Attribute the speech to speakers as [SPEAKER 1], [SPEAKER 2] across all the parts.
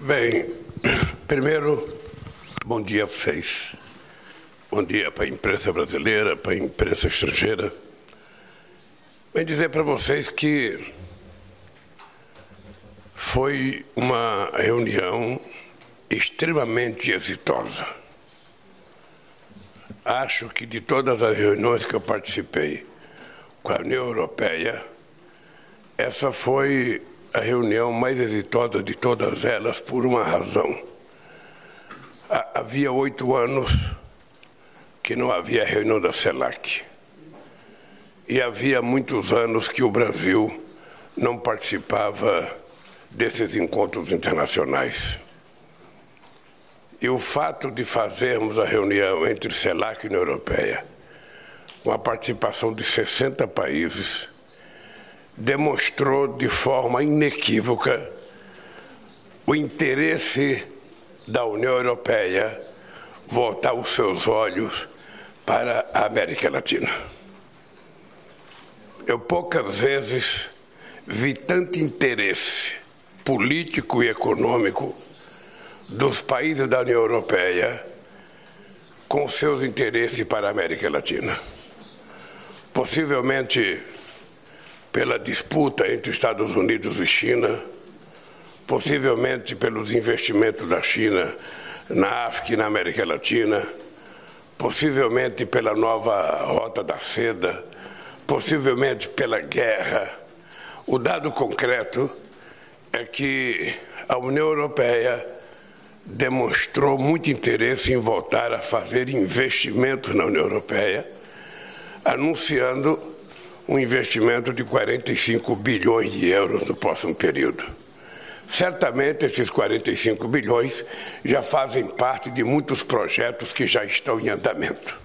[SPEAKER 1] Bem, primeiro, bom dia para vocês. Bom dia para a imprensa brasileira, para a imprensa estrangeira. Vem dizer para vocês que foi uma reunião extremamente exitosa. Acho que de todas as reuniões que eu participei com a União Europeia, essa foi a reunião mais exitosa de todas elas por uma razão. Havia oito anos que não havia reunião da CELAC. E havia muitos anos que o Brasil não participava desses encontros internacionais. E o fato de fazermos a reunião entre CELAC e União Europeia, com a participação de 60 países, demonstrou de forma inequívoca o interesse da União Europeia voltar os seus olhos para a América Latina. Eu poucas vezes vi tanto interesse político e econômico dos países da União Europeia com seus interesses para a América Latina. Possivelmente pela disputa entre Estados Unidos e China, possivelmente pelos investimentos da China na África e na América Latina, possivelmente pela nova Rota da Seda, possivelmente pela guerra. O dado concreto é que a União Europeia demonstrou muito interesse em voltar a fazer investimentos na União Europeia, anunciando um investimento de 45 bilhões de euros no próximo período. Certamente esses 45 bilhões já fazem parte de muitos projetos que já estão em andamento.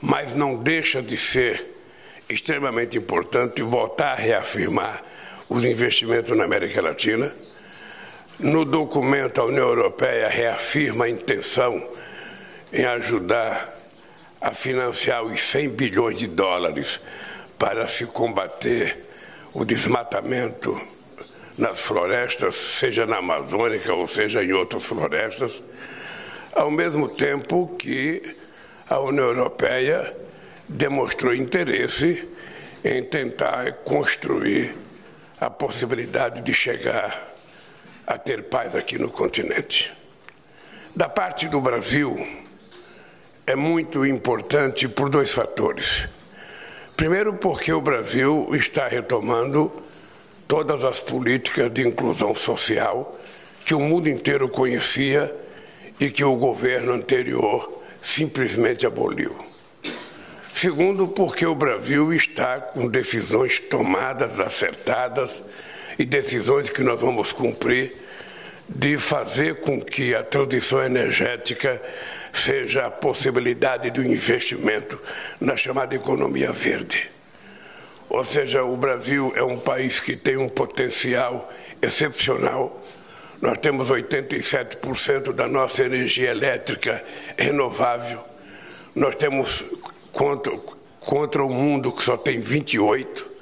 [SPEAKER 1] Mas não deixa de ser extremamente importante voltar a reafirmar os investimentos na América Latina. No documento, a União Europeia reafirma a intenção em ajudar a financiar os 100 bilhões de dólares para se combater o desmatamento nas florestas, seja na Amazônica ou seja em outras florestas, ao mesmo tempo que a União Europeia demonstrou interesse em tentar construir a possibilidade de chegar a ter paz aqui no continente. Da parte do Brasil, é muito importante por dois fatores. Primeiro, porque o Brasil está retomando todas as políticas de inclusão social que o mundo inteiro conhecia e que o governo anterior simplesmente aboliu. Segundo, porque o Brasil está com decisões tomadas, acertadas e decisões que nós vamos cumprir de fazer com que a transição energética seja a possibilidade do investimento na chamada economia verde. Ou seja, o Brasil é um país que tem um potencial excepcional. Nós temos 87% da nossa energia elétrica renovável. Nós temos contra, contra o mundo que só tem 28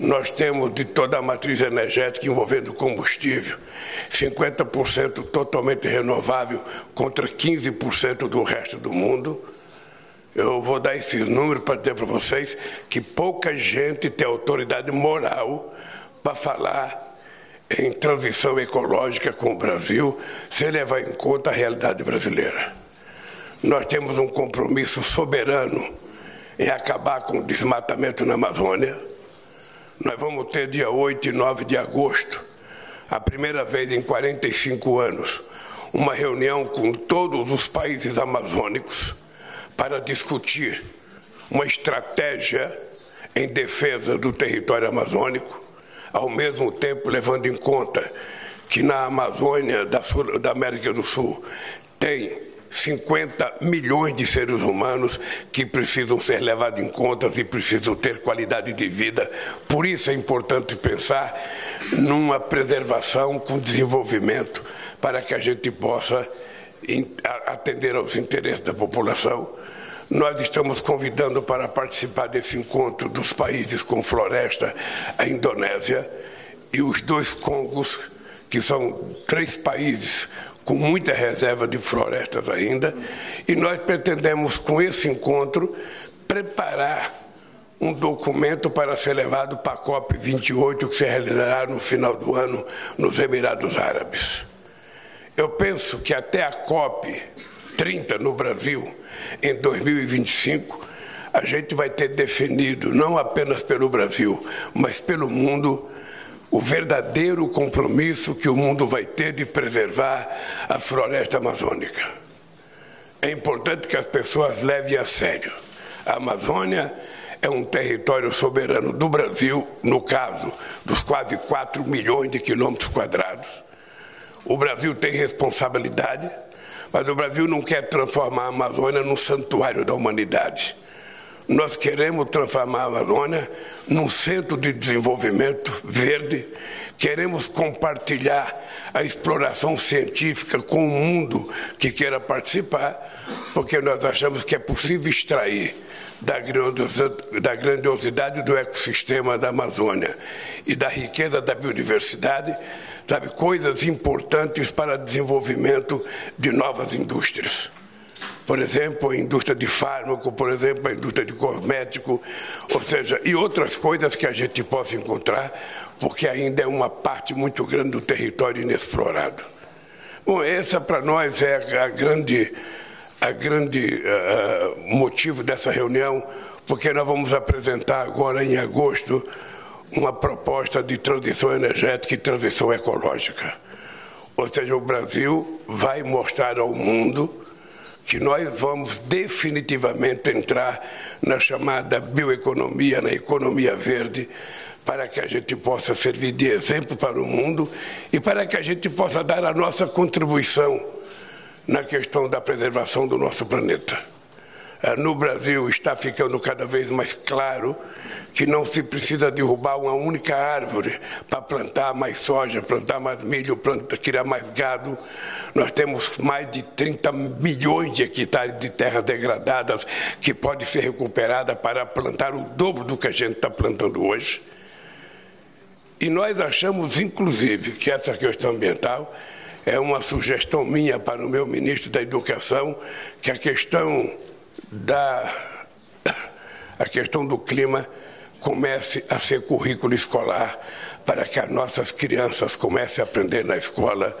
[SPEAKER 1] nós temos de toda a matriz energética envolvendo combustível, 50% totalmente renovável contra 15% do resto do mundo. Eu vou dar esses números para dizer para vocês que pouca gente tem autoridade moral para falar em transição ecológica com o Brasil sem levar em conta a realidade brasileira. Nós temos um compromisso soberano em acabar com o desmatamento na Amazônia nós vamos ter dia 8 e 9 de agosto, a primeira vez em 45 anos, uma reunião com todos os países amazônicos para discutir uma estratégia em defesa do território amazônico, ao mesmo tempo levando em conta que na Amazônia da, Sul, da América do Sul tem 50 milhões de seres humanos que precisam ser levados em conta e precisam ter qualidade de vida. Por isso é importante pensar numa preservação com desenvolvimento para que a gente possa atender aos interesses da população. Nós estamos convidando para participar desse encontro dos países com floresta a Indonésia e os dois Congos que são três países com muita reserva de florestas ainda, e nós pretendemos, com esse encontro, preparar um documento para ser levado para a COP28, que se realizará no final do ano nos Emirados Árabes. Eu penso que até a COP30 no Brasil, em 2025, a gente vai ter definido, não apenas pelo Brasil, mas pelo mundo, o verdadeiro compromisso que o mundo vai ter de preservar a floresta amazônica. É importante que as pessoas levem a sério. A Amazônia é um território soberano do Brasil, no caso dos quase 4 milhões de quilômetros quadrados. O Brasil tem responsabilidade, mas o Brasil não quer transformar a Amazônia num santuário da humanidade. Nós queremos transformar a Amazônia num centro de desenvolvimento verde, queremos compartilhar a exploração científica com o mundo que queira participar, porque nós achamos que é possível extrair da grandiosidade do ecossistema da Amazônia e da riqueza da biodiversidade, sabe, coisas importantes para o desenvolvimento de novas indústrias. Por exemplo, a indústria de fármaco, por exemplo, a indústria de cosmético, ou seja, e outras coisas que a gente possa encontrar, porque ainda é uma parte muito grande do território inexplorado. Bom, essa para nós é a grande a grande uh, motivo dessa reunião, porque nós vamos apresentar agora em agosto uma proposta de transição energética e transição ecológica. Ou seja, o Brasil vai mostrar ao mundo que nós vamos definitivamente entrar na chamada bioeconomia, na economia verde, para que a gente possa servir de exemplo para o mundo e para que a gente possa dar a nossa contribuição na questão da preservação do nosso planeta. É, no Brasil está ficando cada vez mais claro que não se precisa derrubar uma única árvore para plantar mais soja, plantar mais milho, plantar, criar mais gado. Nós temos mais de 30 milhões de hectares de terras degradadas que pode ser recuperada para plantar o dobro do que a gente está plantando hoje. E nós achamos, inclusive, que essa questão ambiental é uma sugestão minha para o meu ministro da Educação, que a questão da a questão do clima comece a ser currículo escolar para que as nossas crianças comecem a aprender na escola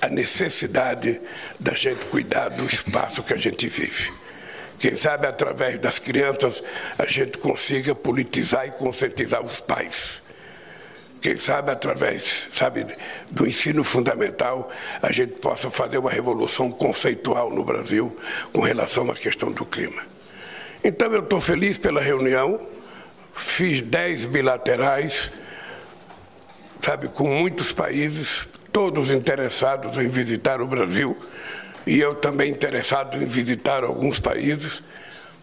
[SPEAKER 1] a necessidade da gente cuidar do espaço que a gente vive. Quem sabe através das crianças a gente consiga politizar e conscientizar os pais quem sabe através, sabe, do ensino fundamental, a gente possa fazer uma revolução conceitual no Brasil com relação à questão do clima. Então eu estou feliz pela reunião, fiz dez bilaterais, sabe, com muitos países, todos interessados em visitar o Brasil, e eu também interessado em visitar alguns países,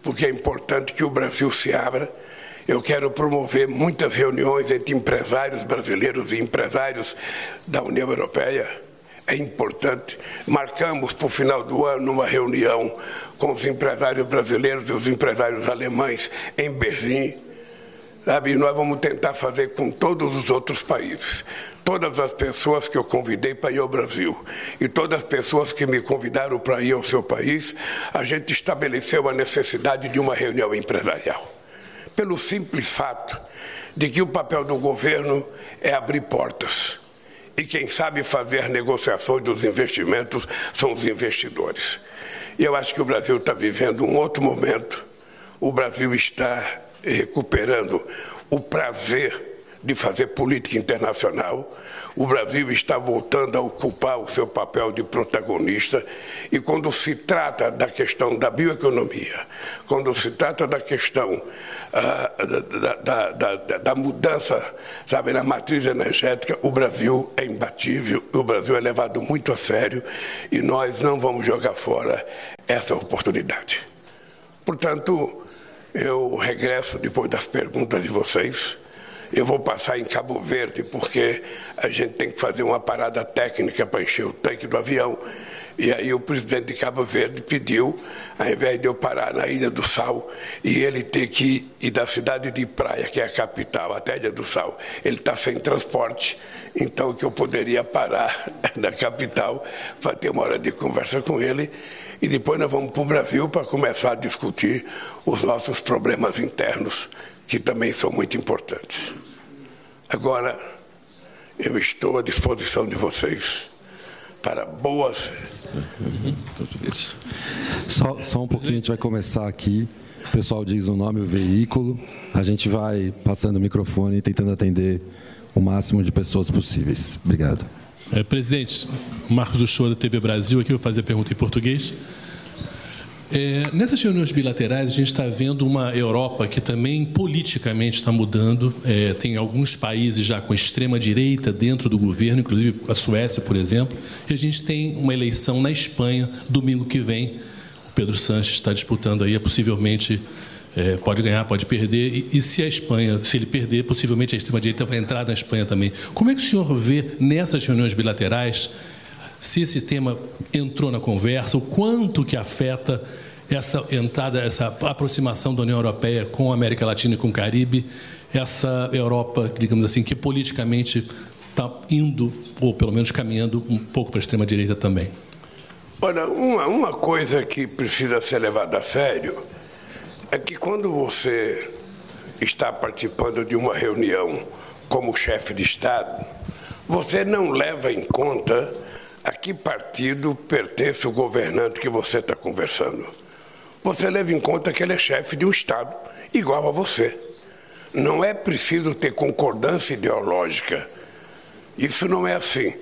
[SPEAKER 1] porque é importante que o Brasil se abra eu quero promover muitas reuniões entre empresários brasileiros e empresários da União Europeia. É importante. Marcamos para o final do ano uma reunião com os empresários brasileiros e os empresários alemães em Berlim. Sabe, nós vamos tentar fazer com todos os outros países. Todas as pessoas que eu convidei para ir ao Brasil e todas as pessoas que me convidaram para ir ao seu país, a gente estabeleceu a necessidade de uma reunião empresarial pelo simples fato de que o papel do governo é abrir portas. E quem sabe fazer negociações dos investimentos são os investidores. Eu acho que o Brasil está vivendo um outro momento. O Brasil está recuperando o prazer de fazer política internacional. O Brasil está voltando a ocupar o seu papel de protagonista. E quando se trata da questão da bioeconomia, quando se trata da questão ah, da, da, da, da, mudança sabe, na matriz energética, o Brasil é imbatível, o Brasil é levado muito a sério e nós não vamos jogar fora essa oportunidade. Portanto, eu regresso depois das perguntas de vocês eu vou passar em Cabo Verde, porque a gente tem que fazer uma parada técnica para encher o tanque do avião. E aí o presidente de Cabo Verde pediu, ao invés de eu parar na Ilha do Sal, e ele ter que ir da cidade de Praia, que é a capital, até a Ilha do Sal, ele está sem transporte, então que eu poderia parar na capital para ter uma hora de conversa com ele, e depois nós vamos para o Brasil para começar a discutir os nossos problemas internos, que também são muito importantes. Agora, eu estou à disposição de vocês para boas.
[SPEAKER 2] Só, só um pouquinho, a gente vai começar aqui. O pessoal diz o nome, o veículo. A gente vai passando o microfone e tentando atender o máximo de pessoas possíveis. Obrigado.
[SPEAKER 3] É, presidente, Marcos Uchoa da TV Brasil, aqui vou fazer a pergunta em português. É, nessas reuniões bilaterais, a gente está vendo uma Europa que também politicamente está mudando. É, tem alguns países já com extrema-direita dentro do governo, inclusive a Suécia, por exemplo. E a gente tem uma eleição na Espanha, domingo que vem. O Pedro Sanches está disputando aí, possivelmente é, pode ganhar, pode perder. E, e, se a Espanha, se ele perder, possivelmente a extrema-direita vai entrar na Espanha também. Como é que o senhor vê nessas reuniões bilaterais se esse tema entrou na conversa, o quanto que afeta essa entrada, essa aproximação da União Europeia com a América Latina e com o Caribe, essa Europa, digamos assim, que politicamente está indo, ou pelo menos caminhando um pouco para a extrema-direita também?
[SPEAKER 1] Olha, uma, uma coisa que precisa ser levada a sério é que quando você está participando de uma reunião como chefe de Estado, você não leva em conta a que partido pertence o governante que você está conversando. Você leva em conta que ele é chefe de um Estado igual a você. Não é preciso ter concordância ideológica. Isso não é assim.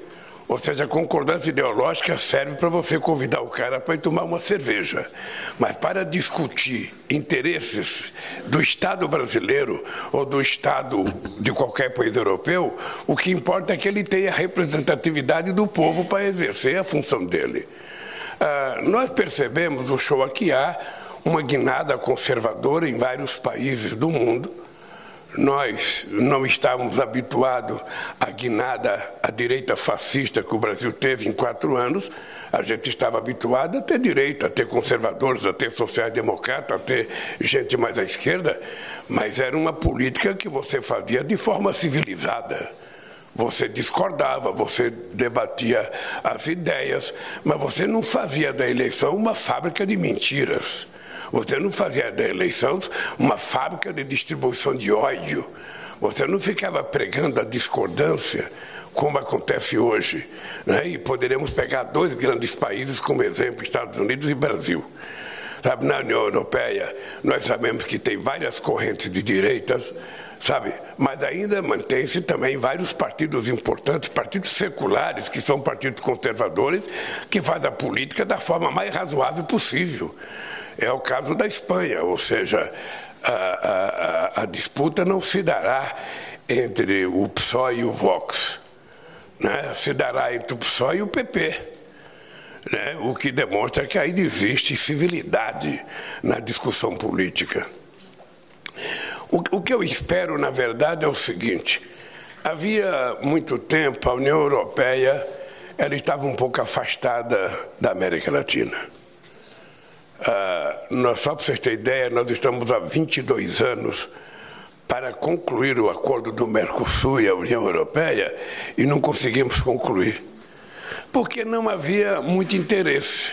[SPEAKER 1] Ou seja, a concordância ideológica serve para você convidar o cara para ir tomar uma cerveja. Mas para discutir interesses do Estado brasileiro ou do Estado de qualquer país europeu, o que importa é que ele tenha representatividade do povo para exercer a função dele. Ah, nós percebemos, o show aqui há uma guinada conservadora em vários países do mundo nós não estávamos habituados à guinada à direita fascista que o Brasil teve em quatro anos. A gente estava habituado a ter direita, a ter conservadores, a ter sociais-democratas, a ter gente mais à esquerda, mas era uma política que você fazia de forma civilizada. Você discordava, você debatia as ideias, mas você não fazia da eleição uma fábrica de mentiras. Você não fazia da eleição uma fábrica de distribuição de ódio. Você não ficava pregando a discordância, como acontece hoje. Né? E poderemos pegar dois grandes países como exemplo, Estados Unidos e Brasil. Sabe, na União Europeia, nós sabemos que tem várias correntes de direitas, sabe? Mas ainda mantém-se também vários partidos importantes, partidos seculares, que são partidos conservadores, que fazem a política da forma mais razoável possível. É o caso da Espanha, ou seja, a, a, a disputa não se dará entre o PSOE e o Vox, né? se dará entre o PSOE e o PP. Né? O que demonstra que ainda existe civilidade na discussão política. O, o que eu espero, na verdade, é o seguinte: havia muito tempo a União Europeia ela estava um pouco afastada da América Latina. Ah, nós, só para vocês terem ideia, nós estamos há 22 anos para concluir o acordo do Mercosul e a União Europeia e não conseguimos concluir. Porque não havia muito interesse.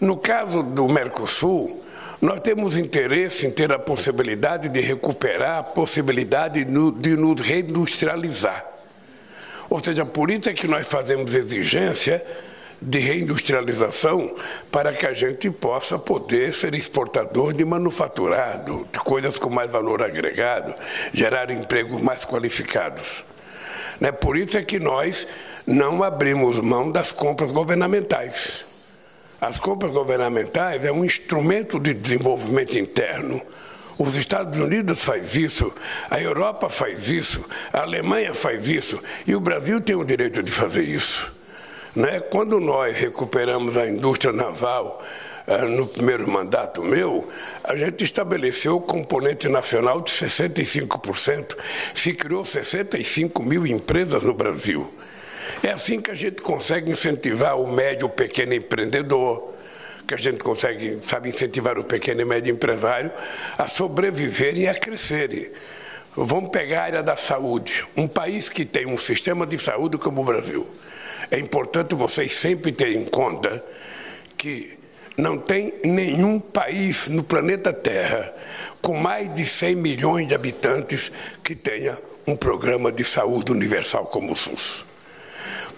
[SPEAKER 1] No caso do Mercosul, nós temos interesse em ter a possibilidade de recuperar a possibilidade de nos reindustrializar. Ou seja, por isso é que nós fazemos exigência de reindustrialização para que a gente possa poder ser exportador de manufaturado, de coisas com mais valor agregado, gerar empregos mais qualificados. Né? Por isso é que nós não abrimos mão das compras governamentais. As compras governamentais é um instrumento de desenvolvimento interno. Os Estados Unidos faz isso, a Europa faz isso, a Alemanha faz isso e o Brasil tem o direito de fazer isso. Né? Quando nós recuperamos a indústria naval ah, no primeiro mandato meu, a gente estabeleceu o componente nacional de 65%, se criou 65 mil empresas no Brasil. É assim que a gente consegue incentivar o médio, o pequeno empreendedor, que a gente consegue, sabe, incentivar o pequeno e médio empresário a sobreviver e a crescerem. Vamos pegar a área da saúde. Um país que tem um sistema de saúde como o Brasil. É importante vocês sempre terem em conta que não tem nenhum país no planeta Terra com mais de 100 milhões de habitantes que tenha um programa de saúde universal como o SUS.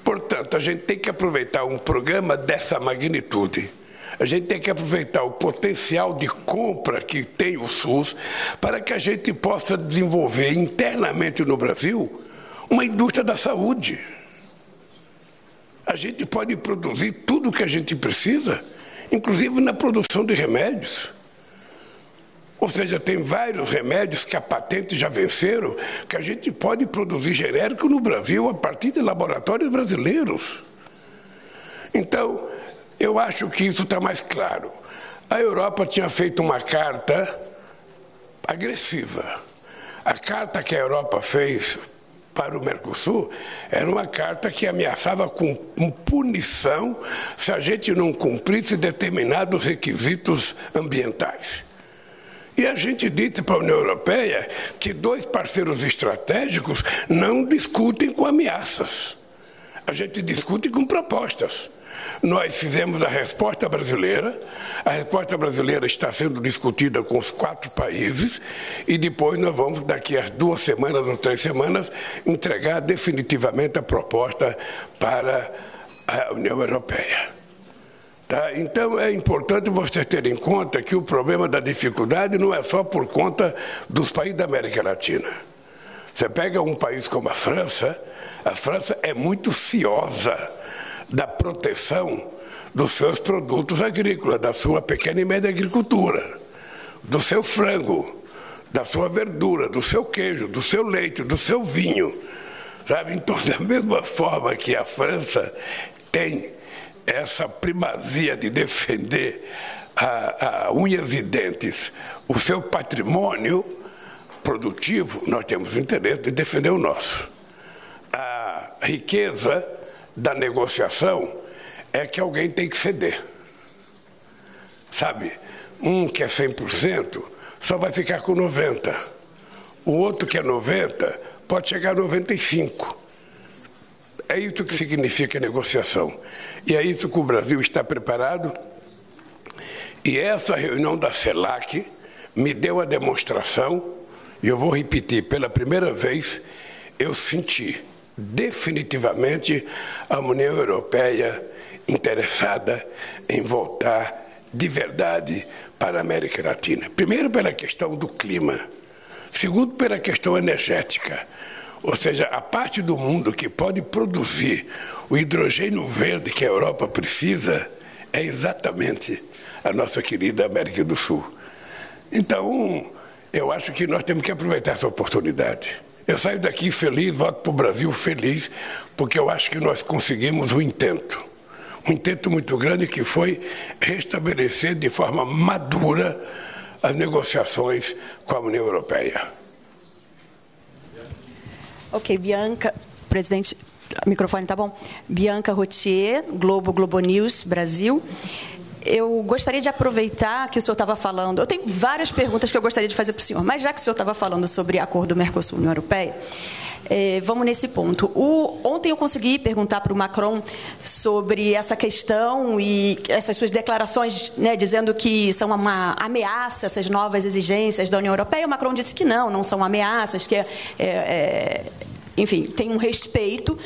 [SPEAKER 1] Portanto, a gente tem que aproveitar um programa dessa magnitude a gente tem que aproveitar o potencial de compra que tem o SUS para que a gente possa desenvolver internamente no Brasil uma indústria da saúde. A gente pode produzir tudo o que a gente precisa, inclusive na produção de remédios. Ou seja, tem vários remédios que a patente já venceram, que a gente pode produzir genérico no Brasil a partir de laboratórios brasileiros. Então, eu acho que isso está mais claro. A Europa tinha feito uma carta agressiva. A carta que a Europa fez para o Mercosul era uma carta que ameaçava com punição se a gente não cumprisse determinados requisitos ambientais. E a gente disse para a União Europeia que dois parceiros estratégicos não discutem com ameaças. A gente discute com propostas. Nós fizemos a resposta brasileira, a resposta brasileira está sendo discutida com os quatro países e depois nós vamos, daqui a duas semanas ou três semanas, entregar definitivamente a proposta para a União Europeia. Tá? Então é importante vocês terem em conta que o problema da dificuldade não é só por conta dos países da América Latina. Você pega um país como a França, a França é muito ciosa da proteção dos seus produtos agrícolas, da sua pequena e média agricultura, do seu frango, da sua verdura, do seu queijo, do seu leite, do seu vinho. Sabe? Então, da mesma forma que a França tem essa primazia de defender a, a unhas e dentes o seu patrimônio produtivo, nós temos interesse de defender o nosso. A riqueza da negociação é que alguém tem que ceder. Sabe? Um que é 100% só vai ficar com 90%. O outro que é 90% pode chegar a 95%. É isso que significa negociação. E é isso que o Brasil está preparado. E essa reunião da CELAC me deu a demonstração, e eu vou repetir pela primeira vez, eu senti definitivamente a União Europeia interessada em voltar de verdade para a América Latina. Primeiro, pela questão do clima. Segundo, pela questão energética. Ou seja, a parte do mundo que pode produzir o hidrogênio verde que a Europa precisa é exatamente a nossa querida América do Sul. Então, eu acho que nós temos que aproveitar essa oportunidade. Eu saio daqui feliz, volto para o Brasil feliz, porque eu acho que nós conseguimos um intento. Um intento muito grande que foi restabelecer de forma madura as negociações com a União Europeia.
[SPEAKER 4] Ok, Bianca, presidente, microfone tá bom? Bianca Rotier, Globo, Globo News, Brasil eu gostaria de aproveitar que o senhor estava falando. Eu tenho várias perguntas que eu gostaria de fazer para o senhor, mas já que o senhor estava falando sobre acordo Mercosul-União Europeia, é, vamos nesse ponto. O, ontem eu consegui perguntar para o Macron sobre essa questão e essas suas declarações, né, dizendo que são uma ameaça essas novas exigências da União Europeia. O Macron disse que não, não são ameaças, que é, é, é enfim, tem um respeito,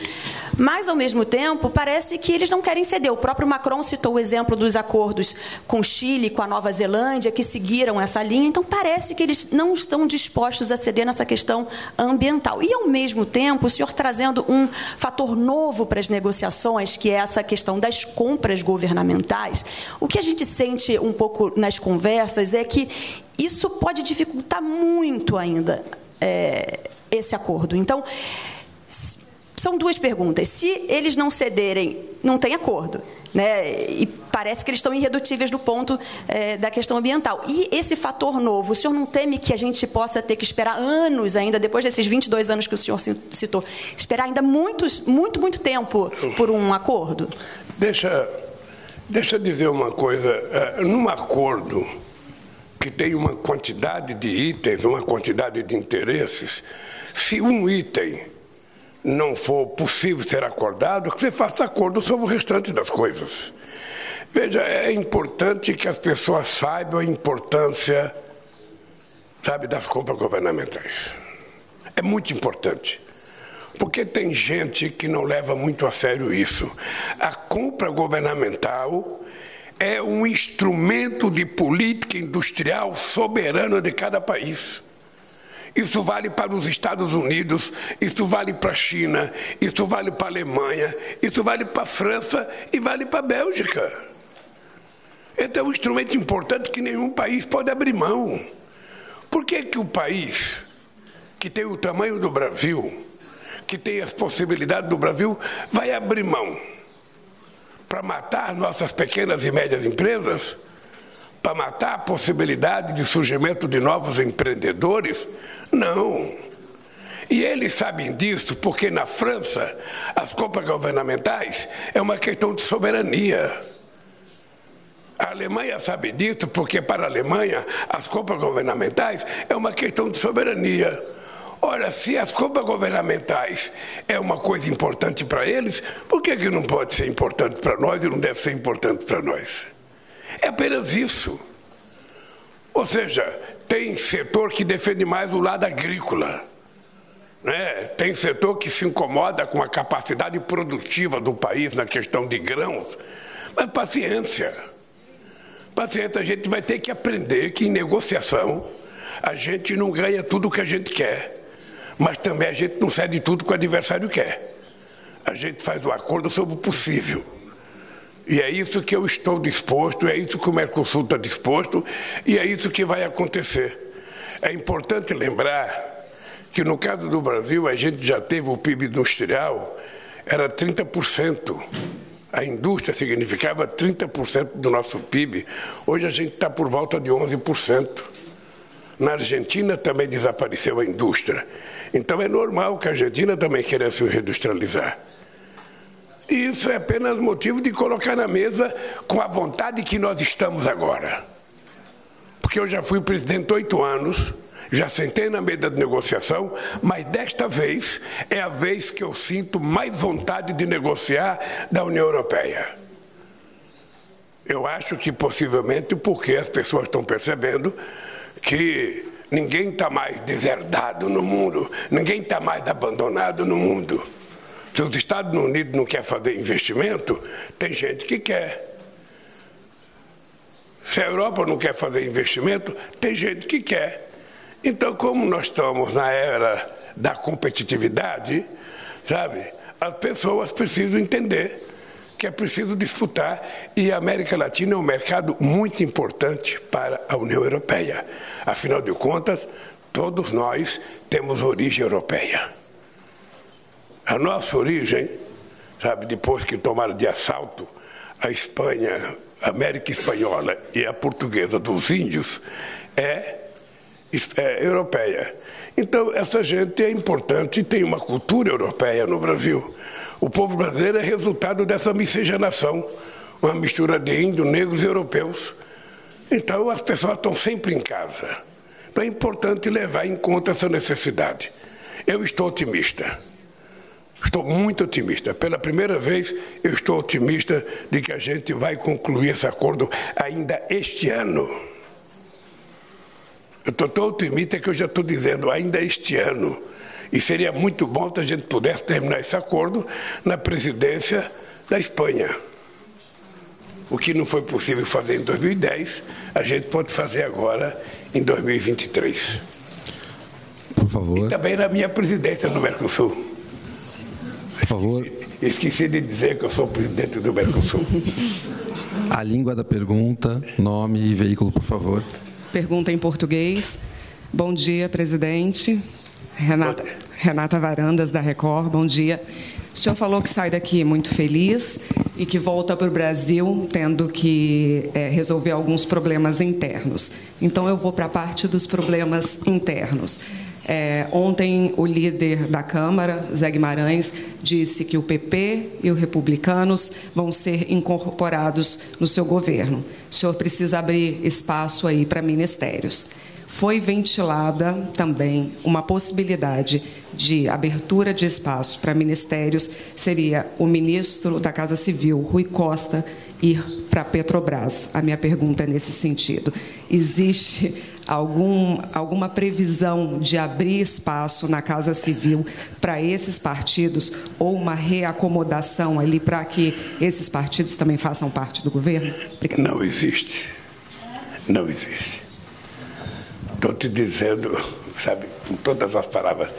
[SPEAKER 4] mas ao mesmo tempo parece que eles não querem ceder. O próprio Macron citou o exemplo dos acordos com o Chile, com a Nova Zelândia, que seguiram essa linha, então parece que eles não estão dispostos a ceder nessa questão ambiental. E ao mesmo tempo, o senhor trazendo um fator novo para as negociações, que é essa questão das compras governamentais, o que a gente sente um pouco nas conversas é que isso pode dificultar muito ainda. É, esse acordo. Então, são duas perguntas. Se eles não cederem, não tem acordo. Né? E parece que eles estão irredutíveis do ponto é, da questão ambiental. E esse fator novo, o senhor não teme que a gente possa ter que esperar anos ainda, depois desses 22 anos que o senhor citou, esperar ainda muitos, muito, muito tempo por um acordo?
[SPEAKER 1] Deixa, deixa eu dizer uma coisa. É, num acordo que tem uma quantidade de itens, uma quantidade de interesses, se um item não for possível ser acordado, que você faça acordo sobre o restante das coisas. Veja, é importante que as pessoas saibam a importância, sabe, das compras governamentais. É muito importante. Porque tem gente que não leva muito a sério isso. A compra governamental é um instrumento de política industrial soberana de cada país. Isso vale para os Estados Unidos, isso vale para a China, isso vale para a Alemanha, isso vale para a França e vale para a Bélgica. Esse é um instrumento importante que nenhum país pode abrir mão. Por que, que o país que tem o tamanho do Brasil, que tem as possibilidades do Brasil, vai abrir mão para matar nossas pequenas e médias empresas? Para matar a possibilidade de surgimento de novos empreendedores? Não. E eles sabem disso porque na França as compras governamentais é uma questão de soberania. A Alemanha sabe disso porque para a Alemanha as compras governamentais é uma questão de soberania. Ora, se as compras governamentais é uma coisa importante para eles, por que, que não pode ser importante para nós e não deve ser importante para nós? É apenas isso. Ou seja, tem setor que defende mais o lado agrícola. Né? Tem setor que se incomoda com a capacidade produtiva do país na questão de grãos. Mas paciência. Paciência, a gente vai ter que aprender que em negociação a gente não ganha tudo o que a gente quer. Mas também a gente não cede tudo que o adversário quer. A gente faz o acordo sobre o possível. E é isso que eu estou disposto, é isso que o Mercosul está disposto e é isso que vai acontecer. É importante lembrar que no caso do Brasil a gente já teve o PIB industrial, era 30%. A indústria significava 30% do nosso PIB. Hoje a gente está por volta de 11%. Na Argentina também desapareceu a indústria. Então é normal que a Argentina também queira se reindustrializar. Isso é apenas motivo de colocar na mesa com a vontade que nós estamos agora. Porque eu já fui presidente oito anos, já sentei na mesa de negociação, mas desta vez é a vez que eu sinto mais vontade de negociar da União Europeia. Eu acho que possivelmente porque as pessoas estão percebendo que ninguém está mais deserdado no mundo, ninguém está mais abandonado no mundo. Se os Estados Unidos não quer fazer investimento, tem gente que quer. Se a Europa não quer fazer investimento, tem gente que quer. Então, como nós estamos na era da competitividade, sabe, as pessoas precisam entender que é preciso disputar e a América Latina é um mercado muito importante para a União Europeia. Afinal de contas, todos nós temos origem europeia. A nossa origem, sabe, depois que tomaram de assalto a Espanha, a América Espanhola e a portuguesa dos índios, é, é europeia. Então, essa gente é importante e tem uma cultura europeia no Brasil. O povo brasileiro é resultado dessa miscigenação, uma mistura de índios, negros e europeus. Então, as pessoas estão sempre em casa. Então, é importante levar em conta essa necessidade. Eu estou otimista. Estou muito otimista. Pela primeira vez, eu estou otimista de que a gente vai concluir esse acordo ainda este ano. Eu estou tão otimista que eu já estou dizendo ainda este ano. E seria muito bom se a gente pudesse terminar esse acordo na presidência da Espanha. O que não foi possível fazer em 2010, a gente pode fazer agora em 2023.
[SPEAKER 2] Por favor.
[SPEAKER 1] E também na minha presidência no Mercosul.
[SPEAKER 2] Por favor.
[SPEAKER 1] Esqueci de dizer que eu sou presidente do Mercosul.
[SPEAKER 2] A língua da pergunta, nome e veículo, por favor.
[SPEAKER 5] Pergunta em português. Bom dia, presidente. Renata, Renata Varandas, da Record, bom dia. O senhor falou que sai daqui muito feliz e que volta para o Brasil tendo que é, resolver alguns problemas internos. Então, eu vou para a parte dos problemas internos. É, ontem, o líder da Câmara, Zé Guimarães, disse que o PP e os republicanos vão ser incorporados no seu governo. O senhor precisa abrir espaço aí para ministérios foi ventilada também uma possibilidade de abertura de espaço para ministérios, seria o ministro da Casa Civil, Rui Costa, ir para a Petrobras. A minha pergunta é nesse sentido. Existe algum, alguma previsão de abrir espaço na Casa Civil para esses partidos ou uma reacomodação ali para que esses partidos também façam parte do governo?
[SPEAKER 1] Obrigada. Não existe. Não existe. Estou te dizendo, sabe, com todas as palavras,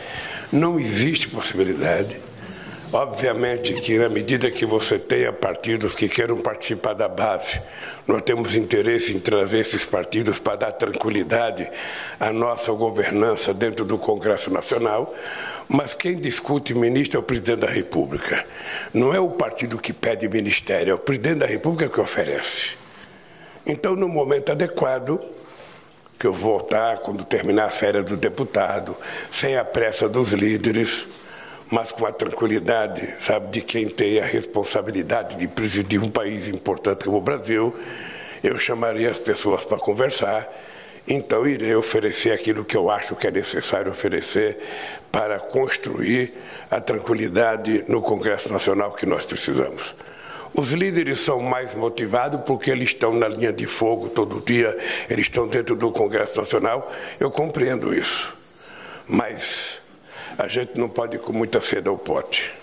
[SPEAKER 1] não existe possibilidade. Obviamente que na medida que você tenha partidos que queiram participar da base, nós temos interesse em trazer esses partidos para dar tranquilidade à nossa governança dentro do Congresso Nacional, mas quem discute ministro é o presidente da República. Não é o partido que pede ministério, é o presidente da República que oferece. Então, no momento adequado, que eu voltar quando terminar a férias do deputado, sem a pressa dos líderes, mas com a tranquilidade, sabe, de quem tem a responsabilidade de presidir um país importante como o Brasil, eu chamaria as pessoas para conversar. Então irei oferecer aquilo que eu acho que é necessário oferecer para construir a tranquilidade no Congresso Nacional que nós precisamos. Os líderes são mais motivados porque eles estão na linha de fogo todo dia, eles estão dentro do Congresso Nacional. Eu compreendo isso. Mas a gente não pode ir com muita sede ao pote.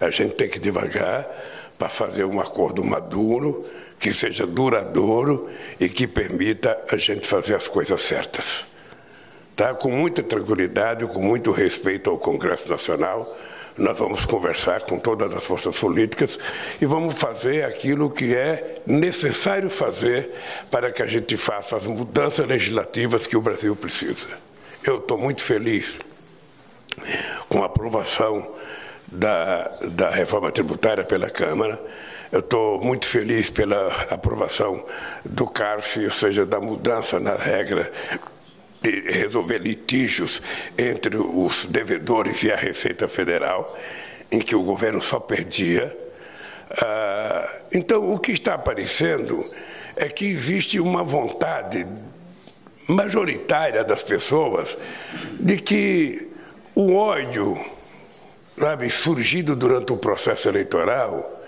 [SPEAKER 1] A gente tem que ir devagar para fazer um acordo maduro, que seja duradouro e que permita a gente fazer as coisas certas. Tá? Com muita tranquilidade, com muito respeito ao Congresso Nacional nós vamos conversar com todas as forças políticas e vamos fazer aquilo que é necessário fazer para que a gente faça as mudanças legislativas que o Brasil precisa. Eu estou muito feliz com a aprovação da, da reforma tributária pela Câmara. Eu estou muito feliz pela aprovação do CARF, ou seja, da mudança na regra de resolver litígios entre os devedores e a Receita Federal, em que o governo só perdia. Ah, então, o que está aparecendo é que existe uma vontade majoritária das pessoas de que o ódio sabe, surgido durante o processo eleitoral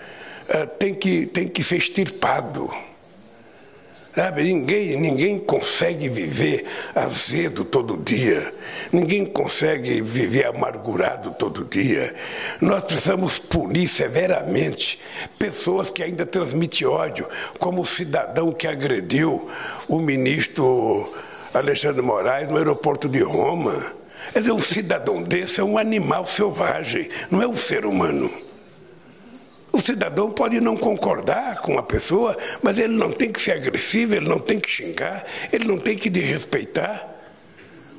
[SPEAKER 1] ah, tem, que, tem que ser extirpado. Sabe, ninguém, ninguém consegue viver azedo todo dia, ninguém consegue viver amargurado todo dia. Nós precisamos punir severamente pessoas que ainda transmitem ódio, como o cidadão que agrediu o ministro Alexandre Moraes no aeroporto de Roma. Quer dizer, um cidadão desse é um animal selvagem, não é um ser humano. O cidadão pode não concordar com a pessoa, mas ele não tem que ser agressivo, ele não tem que xingar, ele não tem que desrespeitar.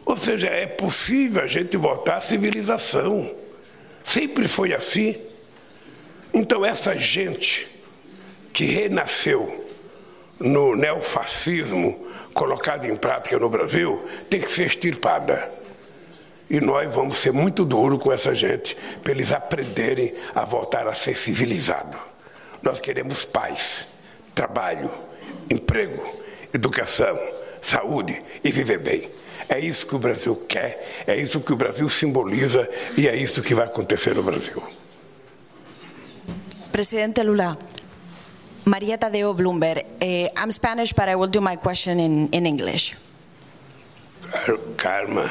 [SPEAKER 1] Ou seja, é possível a gente voltar à civilização. Sempre foi assim. Então, essa gente que renasceu no neofascismo colocado em prática no Brasil tem que ser extirpada. E nós vamos ser muito duros com essa gente, para eles aprenderem a voltar a ser civilizados. Nós queremos paz, trabalho, emprego, educação, saúde e viver bem. É isso que o Brasil quer, é isso que o Brasil simboliza e é isso que vai acontecer no Brasil.
[SPEAKER 6] Presidente Lula, Maria Tadeo Bloomberg. Uh, I'm Spanish, but I will do my question in, in English.
[SPEAKER 1] Karma.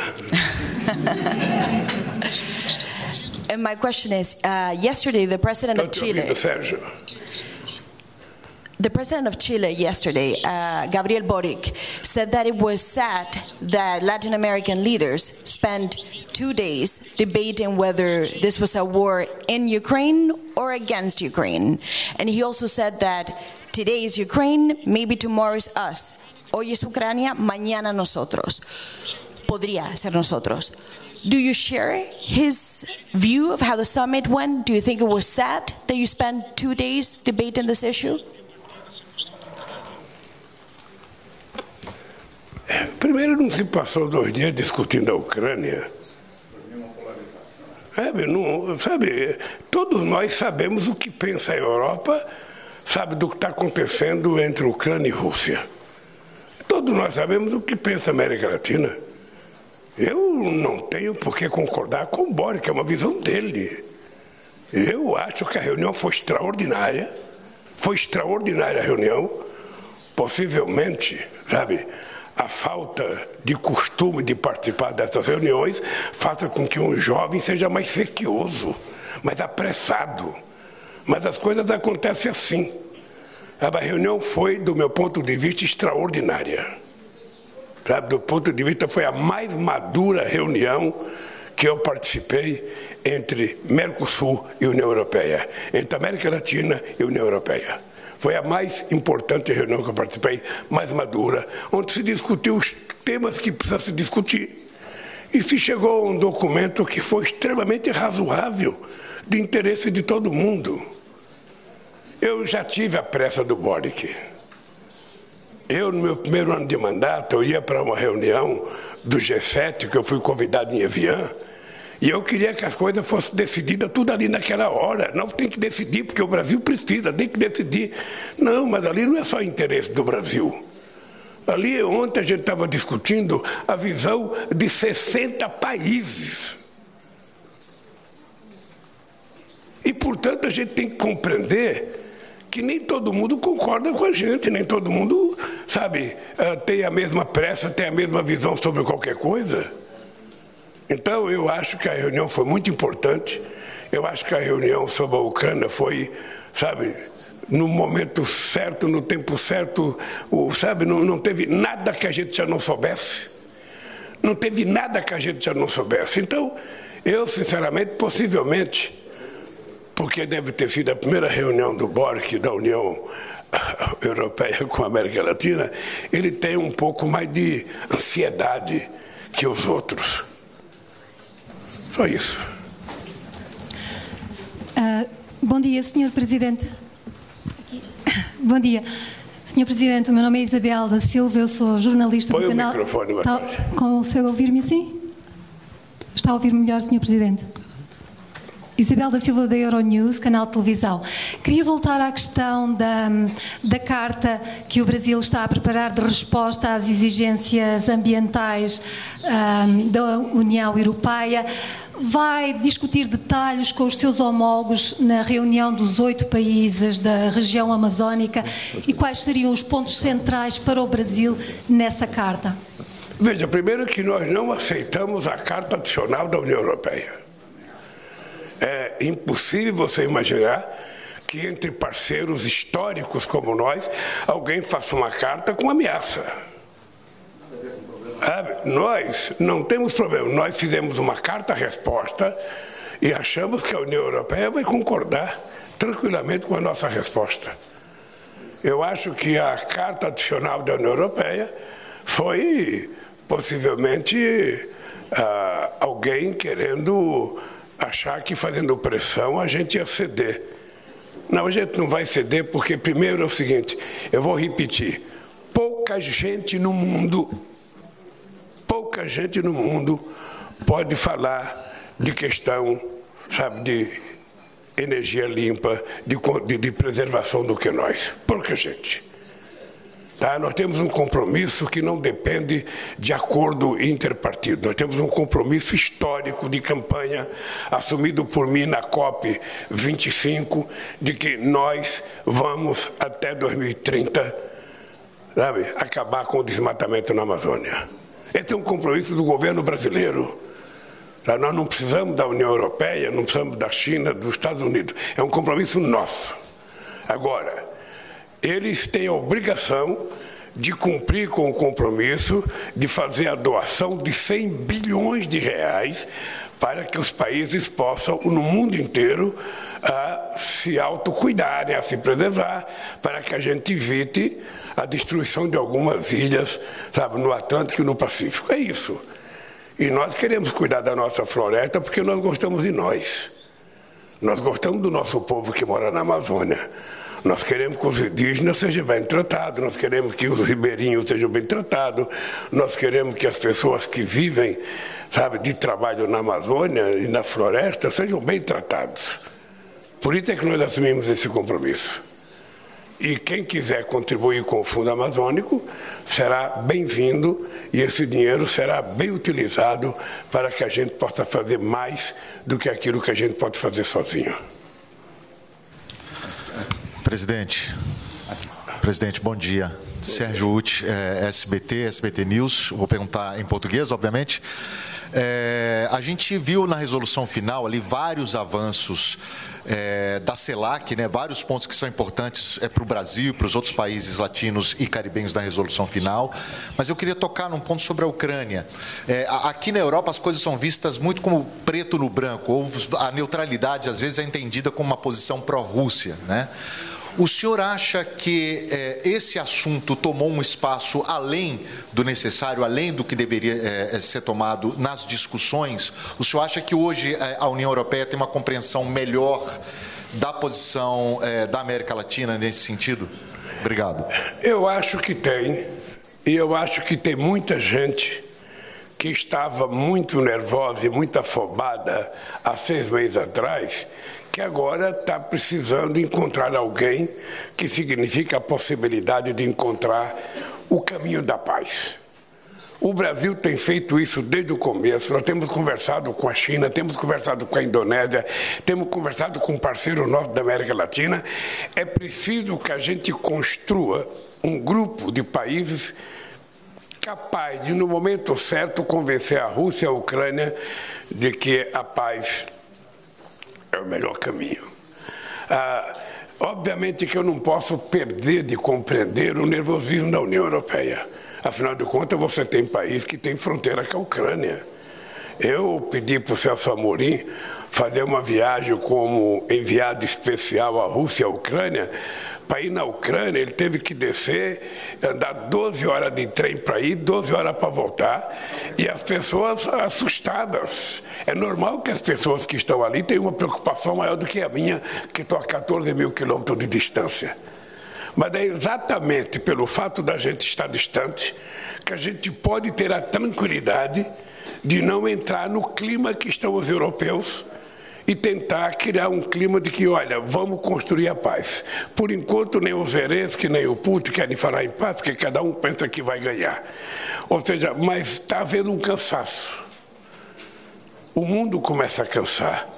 [SPEAKER 6] and my question is uh, yesterday, the president
[SPEAKER 1] Don't
[SPEAKER 6] of Chile. The president of Chile yesterday, uh, Gabriel Boric, said that it was sad that Latin American leaders spent two days debating whether this was a war in Ukraine or against Ukraine. And he also said that today is Ukraine, maybe tomorrow is us. Hoy es Ucrania, mañana nosotros. podría ser nosotros. Do you share his view of how the summit went? Do you think it was sad that you spent two days debating this issue?
[SPEAKER 1] Primeiro, não se passou dois dias discutindo a Ucrânia. É, não, sabe, todos nós sabemos o que pensa a Europa, sabe do que está acontecendo entre Ucrânia e Rússia. Todos nós sabemos o que pensa a América Latina. Eu não tenho por que concordar com o Boric, é uma visão dele. Eu acho que a reunião foi extraordinária, foi extraordinária a reunião, possivelmente, sabe, a falta de costume de participar dessas reuniões faça com que um jovem seja mais sequioso, mais apressado. Mas as coisas acontecem assim. A reunião foi, do meu ponto de vista, extraordinária. Do ponto de vista, foi a mais madura reunião que eu participei entre Mercosul e União Europeia, entre América Latina e União Europeia. Foi a mais importante reunião que eu participei, mais madura, onde se discutiu os temas que precisa se discutir. E se chegou a um documento que foi extremamente razoável, de interesse de todo mundo. Eu já tive a pressa do Boric. Eu, no meu primeiro ano de mandato, eu ia para uma reunião do G7, que eu fui convidado em Evian, e eu queria que as coisas fossem decididas tudo ali naquela hora. Não tem que decidir, porque o Brasil precisa, tem que decidir. Não, mas ali não é só interesse do Brasil. Ali ontem a gente estava discutindo a visão de 60 países. E, portanto, a gente tem que compreender que nem todo mundo concorda com a gente, nem todo mundo, sabe, eh, tem a mesma pressa, tem a mesma visão sobre qualquer coisa. Então, eu acho que a reunião foi muito importante. Eu acho que a reunião sobre a Ucrânia foi, sabe, no momento certo, no tempo certo, o, sabe, não, não teve nada que a gente já não soubesse. Não teve nada que a gente já não soubesse. Então, eu, sinceramente, possivelmente, porque deve ter sido a primeira reunião do BORC da União Europeia com a América Latina, ele tem um pouco mais de ansiedade que os outros. Só isso.
[SPEAKER 7] Uh, bom dia, Sr. Presidente. Bom dia. Sr. Presidente, o meu nome é Isabel da Silva, eu sou jornalista
[SPEAKER 1] Põe
[SPEAKER 7] do
[SPEAKER 1] o
[SPEAKER 7] canal.
[SPEAKER 1] microfone,
[SPEAKER 7] Está, consegue ouvir-me assim? Está a ouvir melhor, Sr. Presidente? Isabel da Silva da Euronews, canal de televisão. Queria voltar à questão da, da carta que o Brasil está a preparar de resposta às exigências ambientais ahm, da União Europeia. Vai discutir detalhes com os seus homólogos na reunião dos oito países da região amazónica e quais seriam os pontos centrais para o Brasil nessa carta?
[SPEAKER 1] Veja, primeiro que nós não aceitamos a Carta Adicional da União Europeia. É impossível você imaginar que entre parceiros históricos como nós, alguém faça uma carta com ameaça. Sabe? Nós não temos problema. Nós fizemos uma carta-resposta e achamos que a União Europeia vai concordar tranquilamente com a nossa resposta. Eu acho que a carta adicional da União Europeia foi possivelmente ah, alguém querendo achar que fazendo pressão a gente ia ceder. Não, a gente não vai ceder porque, primeiro, é o seguinte: eu vou repetir. Pouca gente no mundo, pouca gente no mundo pode falar de questão, sabe, de energia limpa, de, de, de preservação do que nós. Pouca gente. Tá? Nós temos um compromisso que não depende de acordo interpartido. Nós temos um compromisso histórico de campanha assumido por mim na COP 25 de que nós vamos até 2030 sabe, acabar com o desmatamento na Amazônia. Esse é um compromisso do governo brasileiro. Tá? Nós não precisamos da União Europeia, não precisamos da China, dos Estados Unidos. É um compromisso nosso. Agora, eles têm a obrigação de cumprir com o compromisso de fazer a doação de 100 bilhões de reais para que os países possam, no mundo inteiro, a se autocuidarem, a se preservar, para que a gente evite a destruição de algumas ilhas, sabe, no Atlântico e no Pacífico. É isso. E nós queremos cuidar da nossa floresta porque nós gostamos de nós. Nós gostamos do nosso povo que mora na Amazônia. Nós queremos que os indígenas sejam bem tratados, nós queremos que os ribeirinhos sejam bem tratados, nós queremos que as pessoas que vivem, sabe, de trabalho na Amazônia e na floresta sejam bem tratados. Por isso é que nós assumimos esse compromisso. E quem quiser contribuir com o Fundo Amazônico será bem-vindo e esse dinheiro será bem utilizado para que a gente possa fazer mais do que aquilo que a gente pode fazer sozinho.
[SPEAKER 8] Presidente, presidente, bom dia. Sérgio Uti, é, SBT, SBT News. Vou perguntar em português, obviamente. É, a gente viu na resolução final ali vários avanços é, da CELAC, né, vários pontos que são importantes é, para o Brasil, para os outros países latinos e caribenhos da resolução final. Mas eu queria tocar num ponto sobre a Ucrânia. É, aqui na Europa as coisas são vistas muito como preto no branco, ou a neutralidade às vezes é entendida como uma posição pró-Rússia. Né? O senhor acha que é, esse assunto tomou um espaço além do necessário, além do que deveria é, ser tomado nas discussões? O senhor acha que hoje é, a União Europeia tem uma compreensão melhor da posição é, da América Latina nesse sentido? Obrigado.
[SPEAKER 1] Eu acho que tem, e eu acho que tem muita gente que estava muito nervosa e muito afobada há seis meses atrás que agora está precisando encontrar alguém que significa a possibilidade de encontrar o caminho da paz. O Brasil tem feito isso desde o começo. Nós temos conversado com a China, temos conversado com a Indonésia, temos conversado com um parceiro nosso da América Latina. É preciso que a gente construa um grupo de países capaz de, no momento certo, convencer a Rússia e a Ucrânia de que a paz é o melhor caminho. Ah, obviamente que eu não posso perder de compreender o nervosismo da União Europeia. Afinal de contas, você tem país que tem fronteira com a Ucrânia. Eu pedi para o Celso Amorim fazer uma viagem como enviado especial à Rússia à Ucrânia para ir na Ucrânia, ele teve que descer, andar 12 horas de trem para ir, 12 horas para voltar, e as pessoas assustadas. É normal que as pessoas que estão ali tenham uma preocupação maior do que a minha, que estou a 14 mil quilômetros de distância. Mas é exatamente pelo fato da gente estar distante que a gente pode ter a tranquilidade de não entrar no clima que estão os europeus e tentar criar um clima de que, olha, vamos construir a paz. Por enquanto, nem o Zelensky, nem o Putin querem falar em paz, porque cada um pensa que vai ganhar. Ou seja, mas está havendo um cansaço. O mundo começa a cansar.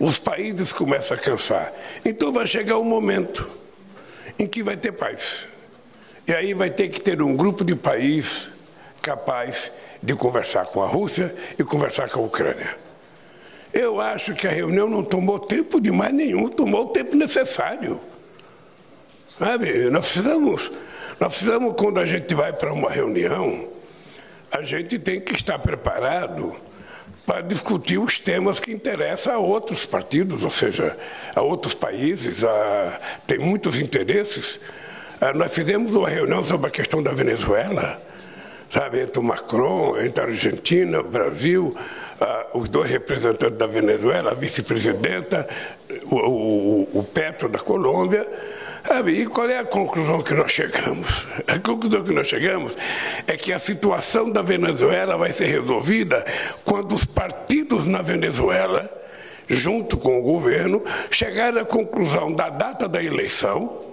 [SPEAKER 1] Os países começam a cansar. Então vai chegar um momento em que vai ter paz. E aí vai ter que ter um grupo de países capaz de conversar com a Rússia e conversar com a Ucrânia. Eu acho que a reunião não tomou tempo de mais nenhum, tomou o tempo necessário. Sabe, nós precisamos, nós precisamos, quando a gente vai para uma reunião, a gente tem que estar preparado para discutir os temas que interessam a outros partidos, ou seja, a outros países, a, tem muitos interesses. Ah, nós fizemos uma reunião sobre a questão da Venezuela sabe, entre o Macron, entre a Argentina, o Brasil, os dois representantes da Venezuela, a vice-presidenta, o, o, o, Petro da Colômbia. Sabe, e qual é a conclusão que nós chegamos? A conclusão que nós chegamos é que a situação da Venezuela vai ser resolvida quando os partidos na Venezuela, junto com o governo, chegarem à conclusão da data da eleição,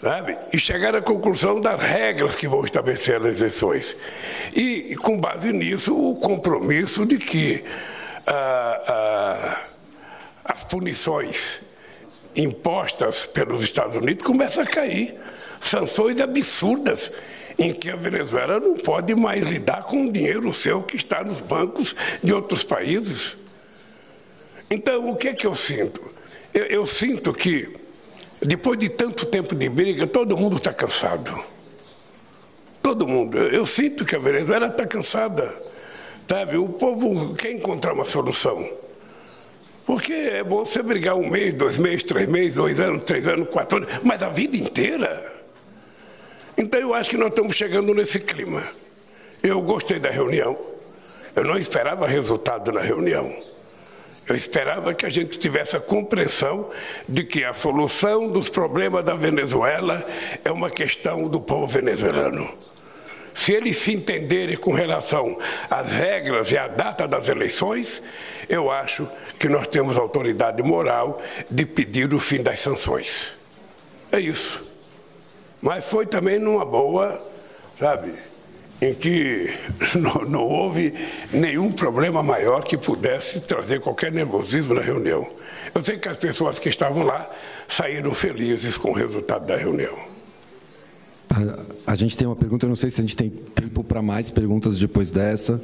[SPEAKER 1] sabe? e chegar à conclusão das regras que vão estabelecer as eleições. E, com base nisso, o compromisso de que ah, ah, as punições impostas pelos Estados Unidos começam a cair. Sanções absurdas em que a Venezuela não pode mais lidar com o dinheiro seu que está nos bancos de outros países. Então, o que é que eu sinto? eu, eu sinto que depois de tanto tempo de briga, todo mundo está cansado. Todo mundo. Eu, eu sinto que a Venezuela está cansada. Sabe? O povo quer encontrar uma solução. Porque é bom você brigar um mês, dois meses, três meses, dois anos, três anos, quatro anos, mas a vida inteira. Então eu acho que nós estamos chegando nesse clima. Eu gostei da reunião. Eu não esperava resultado na reunião. Eu esperava que a gente tivesse a compreensão de que a solução dos problemas da Venezuela é uma questão do povo venezuelano. Se eles se entenderem com relação às regras e à data das eleições, eu acho que nós temos autoridade moral de pedir o fim das sanções. É isso. Mas foi também numa boa, sabe, em que não, não, houve nenhum problema maior que pudesse trazer qualquer nervosismo na reunião. Eu sei que as pessoas que estavam lá saíram felizes com o resultado da reunião.
[SPEAKER 2] A, a gente tem uma pergunta, eu não sei se a gente tem tempo para mais perguntas depois dessa.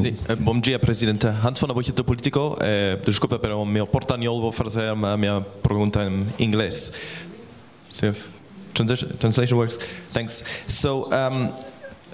[SPEAKER 9] Sim. Eh, bom dia, Presidente. Hans von der Buchet do Politico. Eh, desculpa, pero o meu portanhol vou fazer a minha pergunta em inglês. So, translation, translation works. Thanks. So, um,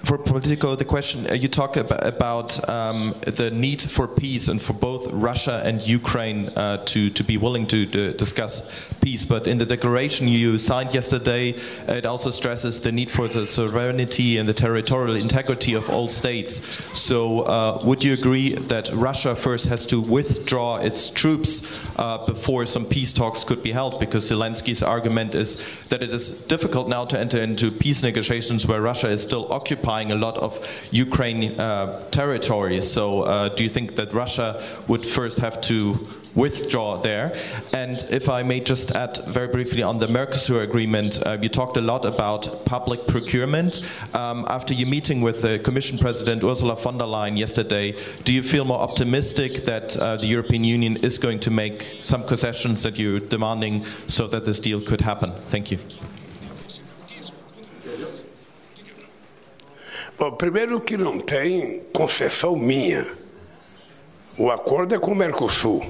[SPEAKER 9] for Politico, the question uh, you talk about, about um, the need for peace and for both Russia and Ukraine uh, to to be willing to, to, discuss peace. But in the declaration you signed yesterday, it also stresses the need for the sovereignty and the territorial integrity of all states. So, uh, would you agree that Russia first has to withdraw its troops uh, before some peace talks could be held? Because Zelensky's argument is that it is difficult now to enter into peace negotiations where Russia is still occupying occupying a lot of Ukraine uh, territory. So, uh, do you think that Russia would first have to withdraw there. And if I may just add very briefly on the Mercosur agreement, uh, you talked a lot about public procurement. Um, after your meeting with the Commission President Ursula von der Leyen yesterday, do you feel more optimistic that uh, the European Union is going to make some concessions that you're demanding so that this deal could happen? Thank you.
[SPEAKER 1] Bom, primeiro que não tem concessão minha. O acordo é com o Mercosul.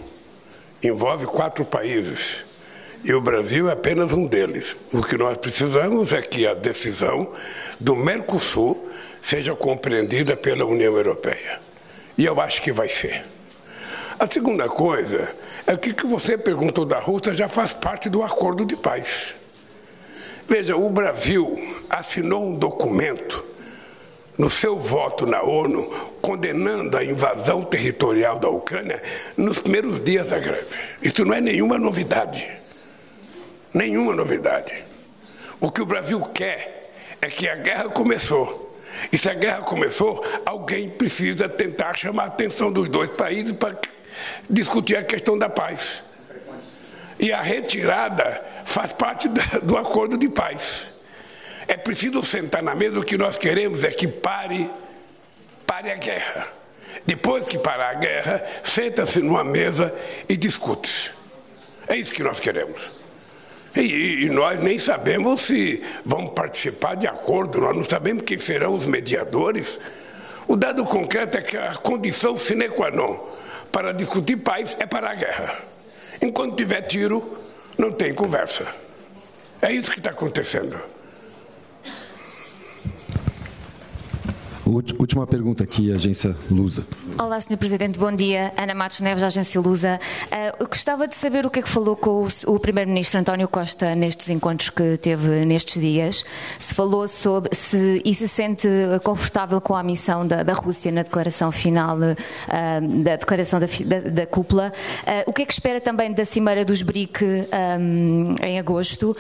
[SPEAKER 1] Envolve quatro países. E o Brasil é apenas um deles. O que nós precisamos é que a decisão do Mercosul seja compreendida pela União Europeia. E eu acho que vai ser. A segunda coisa é que o que você perguntou da Rússia já faz parte do acordo de paz. Veja, o Brasil assinou um documento no seu voto na ONU, condenando a invasão territorial da Ucrânia nos primeiros dias da greve. Isso não é nenhuma novidade. Nenhuma novidade. O que o Brasil quer é que a guerra começou. E se a guerra começou, alguém precisa tentar chamar a atenção dos dois países para discutir a questão da paz. E a retirada faz parte do acordo de paz. É preciso sentar na mesa. O que nós queremos é que pare, pare a guerra. Depois que parar a guerra, senta-se numa mesa e discute. É isso que nós queremos. E, e, nós nem sabemos se vamos participar de acordo, nós não sabemos quem serão os mediadores. O dado concreto é que a condição sine qua non para discutir paz é parar a guerra. Enquanto tiver tiro, não tem conversa. É isso que está acontecendo.
[SPEAKER 2] Última pergunta aqui, agência Lusa.
[SPEAKER 10] Olá, Sr. Presidente, bom dia. Ana Matos Neves, agência Lusa. Uh, gostava de saber o que é que falou com o, o Primeiro-Ministro António Costa nestes encontros que teve nestes dias. Se falou sobre se, e se sente confortável com a missão da, da Rússia na declaração final, uh, da declaração da, da, da cúpula. Uh, o que é que espera também da Cimeira dos BRIC um, em agosto?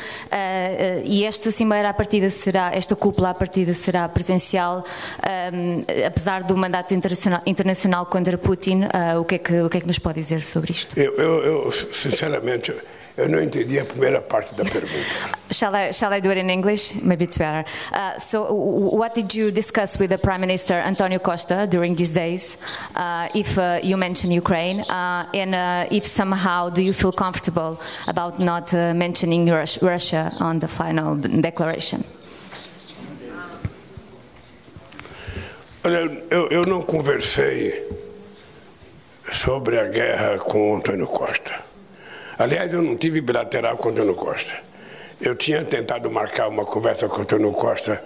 [SPEAKER 10] e esta Cimeira, a partida será, esta cúpula, a partida será presencial um, apesar do mandato internacional, internacional contra Putin, uh, o, que é que, o que é que nos pode dizer sobre isto?
[SPEAKER 1] Eu, eu, eu sinceramente, eu não entendi a primeira parte da pergunta.
[SPEAKER 10] Shall I, shall I do it in English? Maybe it's better. Uh, so, what did you discuss with the Prime Minister Antonio Costa during these days? Uh, if uh, you mention Ukraine, uh, and if somehow do you feel comfortable about not mentioning Russia on the final declaration?
[SPEAKER 1] Olha, eu, eu não conversei sobre a guerra com o Antônio Costa. Aliás, eu não tive bilateral com o Antônio Costa. Eu tinha tentado marcar uma conversa com o Antônio Costa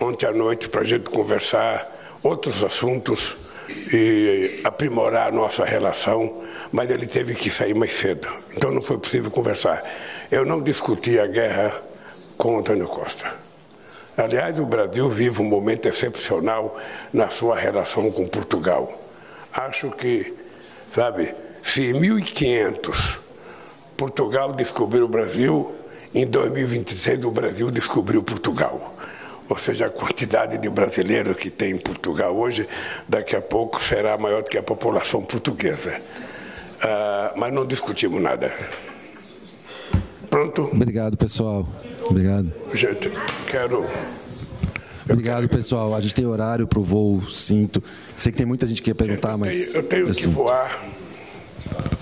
[SPEAKER 1] ontem à noite para a gente conversar outros assuntos e aprimorar a nossa relação, mas ele teve que sair mais cedo. Então não foi possível conversar. Eu não discuti a guerra com o Antônio Costa. Aliás, o Brasil vive um momento excepcional na sua relação com Portugal. Acho que, sabe, se em 1500 Portugal descobriu o Brasil, em 2026 o Brasil descobriu Portugal. Ou seja, a quantidade de brasileiros que tem em Portugal hoje, daqui a pouco será maior do que a população portuguesa. Uh, mas não discutimos nada. Pronto?
[SPEAKER 2] Obrigado, pessoal. Obrigado.
[SPEAKER 1] Gente, quero.
[SPEAKER 2] Obrigado, pessoal. A gente tem horário para o voo, sinto. Sei que tem muita gente que quer perguntar,
[SPEAKER 1] eu
[SPEAKER 2] mas.
[SPEAKER 1] Tenho, eu tenho
[SPEAKER 2] eu
[SPEAKER 1] que
[SPEAKER 2] sinto.
[SPEAKER 1] voar.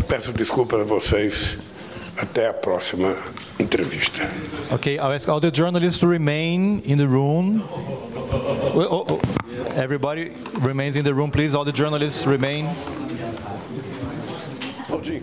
[SPEAKER 1] Peço desculpas a vocês. Até a próxima entrevista.
[SPEAKER 11] Okay, I'll ask all the journalists to remain in the room. Oh, oh, oh. Everybody remains in the room, please. All the journalists remain.
[SPEAKER 1] Claudinho.